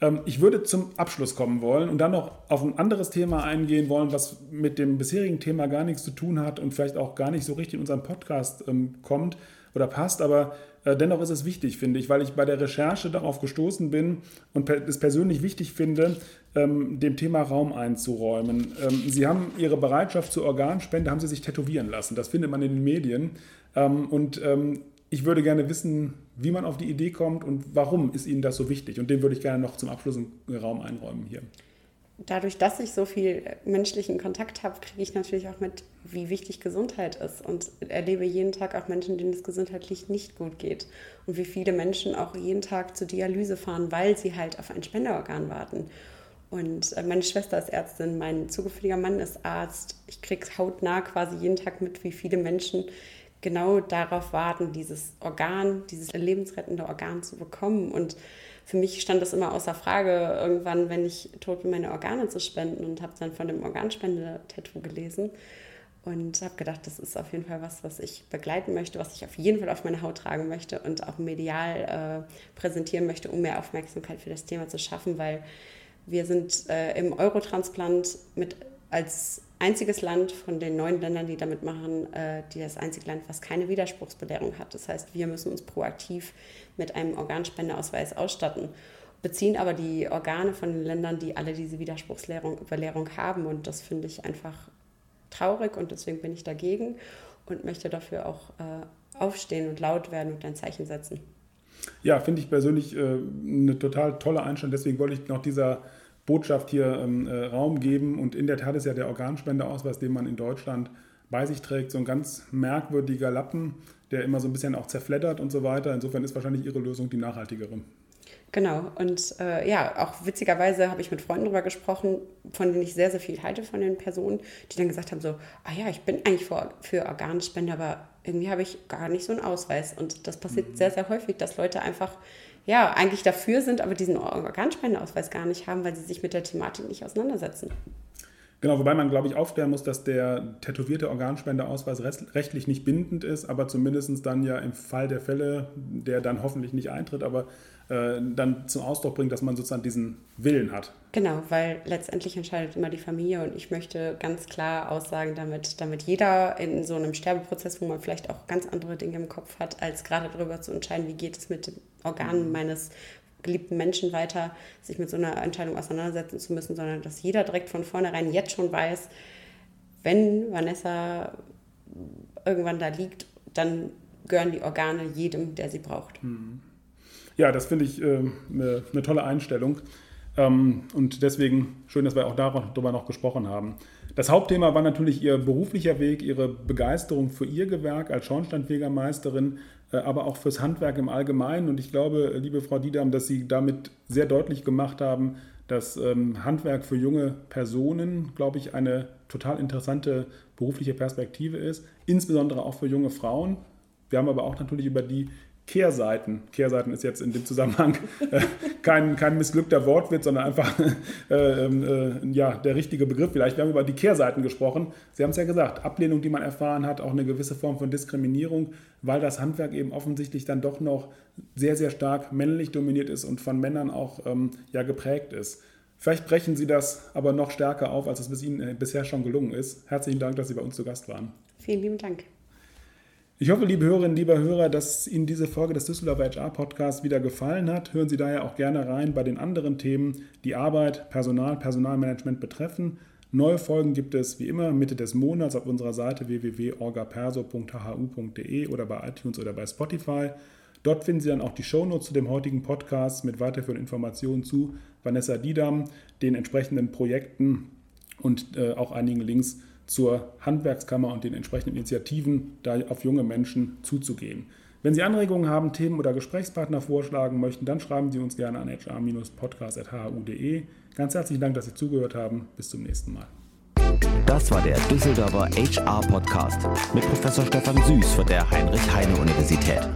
Ähm, ich würde zum Abschluss kommen wollen und dann noch auf ein anderes Thema eingehen wollen, was mit dem bisherigen Thema gar nichts zu tun hat und vielleicht auch gar nicht so richtig in unseren Podcast ähm, kommt oder passt, aber äh, dennoch ist es wichtig, finde ich, weil ich bei der Recherche darauf gestoßen bin und es persönlich wichtig finde, dem Thema Raum einzuräumen. Sie haben Ihre Bereitschaft zur Organspende, haben Sie sich tätowieren lassen. Das findet man in den Medien. Und ich würde gerne wissen, wie man auf die Idee kommt und warum ist Ihnen das so wichtig. Und dem würde ich gerne noch zum Abschluss einen Raum einräumen hier.
Dadurch, dass ich so viel menschlichen Kontakt habe, kriege ich natürlich auch mit, wie wichtig Gesundheit ist und erlebe jeden Tag auch Menschen, denen es gesundheitlich nicht gut geht und wie viele Menschen auch jeden Tag zur Dialyse fahren, weil sie halt auf ein Spenderorgan warten. Und äh, meine Schwester ist Ärztin, mein zukünftiger Mann ist Arzt. Ich kriege hautnah quasi jeden Tag mit, wie viele Menschen genau darauf warten, dieses Organ, dieses lebensrettende Organ zu bekommen. Und für mich stand das immer außer Frage, irgendwann, wenn ich tot bin, meine Organe zu spenden und habe dann von dem Organspende-Tattoo gelesen und habe gedacht, das ist auf jeden Fall was, was ich begleiten möchte, was ich auf jeden Fall auf meine Haut tragen möchte und auch medial äh, präsentieren möchte, um mehr Aufmerksamkeit für das Thema zu schaffen, weil wir sind äh, im Eurotransplant mit als einziges Land von den neun Ländern, die damit machen, äh, die das einzige Land, was keine Widerspruchsbelehrung hat. Das heißt, wir müssen uns proaktiv mit einem Organspendeausweis ausstatten, beziehen aber die Organe von den Ländern, die alle diese Widerspruchsbelehrung haben. Und das finde ich einfach traurig und deswegen bin ich dagegen und möchte dafür auch äh, aufstehen und laut werden und ein Zeichen setzen.
Ja, finde ich persönlich äh, eine total tolle Einstellung. Deswegen wollte ich noch dieser Botschaft hier ähm, äh, Raum geben. Und in der Tat ist ja der Organspendeausweis, den man in Deutschland bei sich trägt, so ein ganz merkwürdiger Lappen, der immer so ein bisschen auch zerfleddert und so weiter. Insofern ist wahrscheinlich Ihre Lösung die nachhaltigere.
Genau, und äh, ja, auch witzigerweise habe ich mit Freunden darüber gesprochen, von denen ich sehr, sehr viel halte, von den Personen, die dann gesagt haben: so, ah ja, ich bin eigentlich für, für Organspende, aber irgendwie habe ich gar nicht so einen Ausweis. Und das passiert mhm. sehr, sehr häufig, dass Leute einfach ja, eigentlich dafür sind, aber diesen Organspendeausweis gar nicht haben, weil sie sich mit der Thematik nicht auseinandersetzen.
Genau, wobei man, glaube ich, aufklären muss, dass der tätowierte Organspendeausweis rechtlich nicht bindend ist, aber zumindest dann ja im Fall der Fälle, der dann hoffentlich nicht eintritt, aber äh, dann zum Ausdruck bringt, dass man sozusagen diesen Willen hat.
Genau, weil letztendlich entscheidet immer die Familie und ich möchte ganz klar aussagen, damit, damit jeder in so einem Sterbeprozess, wo man vielleicht auch ganz andere Dinge im Kopf hat, als gerade darüber zu entscheiden, wie geht es mit den Organen mhm. meines geliebten Menschen weiter, sich mit so einer Entscheidung auseinandersetzen zu müssen, sondern dass jeder direkt von vornherein jetzt schon weiß, wenn Vanessa irgendwann da liegt, dann gehören die Organe jedem, der sie braucht. Mhm.
Ja, das finde ich äh, eine, eine, tolle Einstellung. Ähm, und deswegen schön, dass wir auch darüber noch gesprochen haben. Das Hauptthema war natürlich Ihr beruflicher Weg, Ihre Begeisterung für Ihr Gewerk als Schornsteinfegermeisterin, äh, aber auch fürs Handwerk im Allgemeinen. Und ich glaube, liebe Frau Diedam, dass Sie damit sehr deutlich gemacht haben, dass ähm, Handwerk für junge Personen, glaube ich, eine total interessante berufliche Perspektive ist, insbesondere auch für junge Frauen. Wir haben aber auch natürlich über die Kehrseiten. Kehrseiten ist jetzt in dem Zusammenhang äh, kein, kein missglückter Wortwitz, sondern einfach äh, ähm, äh, ja, der richtige Begriff vielleicht. Wir haben über die Kehrseiten gesprochen. Sie haben es ja gesagt, Ablehnung, die man erfahren hat, auch eine gewisse Form von Diskriminierung, weil das Handwerk eben offensichtlich dann doch noch sehr, sehr stark männlich dominiert ist und von Männern auch ähm, ja, geprägt ist. Vielleicht brechen Sie das aber noch stärker auf, als es Ihnen äh, bisher schon gelungen ist. Herzlichen Dank, dass Sie bei uns zu Gast waren.
Vielen lieben Dank.
Ich hoffe, liebe Hörerinnen, lieber Hörer, dass Ihnen diese Folge des Düsseldorfer HR Podcasts wieder gefallen hat. Hören Sie daher auch gerne rein bei den anderen Themen, die Arbeit, Personal, Personalmanagement betreffen. Neue Folgen gibt es wie immer Mitte des Monats auf unserer Seite www.orgaperso.hu.de oder bei iTunes oder bei Spotify. Dort finden Sie dann auch die Shownotes zu dem heutigen Podcast mit weiterführenden Informationen zu Vanessa Diedam, den entsprechenden Projekten und äh, auch einigen Links zur Handwerkskammer und den entsprechenden Initiativen, da auf junge Menschen zuzugehen. Wenn Sie Anregungen haben, Themen oder Gesprächspartner vorschlagen möchten, dann schreiben Sie uns gerne an hr-podcast.hu.de. Ganz herzlichen Dank, dass Sie zugehört haben. Bis zum nächsten Mal.
Das war der Düsseldorfer HR Podcast mit Professor Stefan Süß von der Heinrich-Heine-Universität.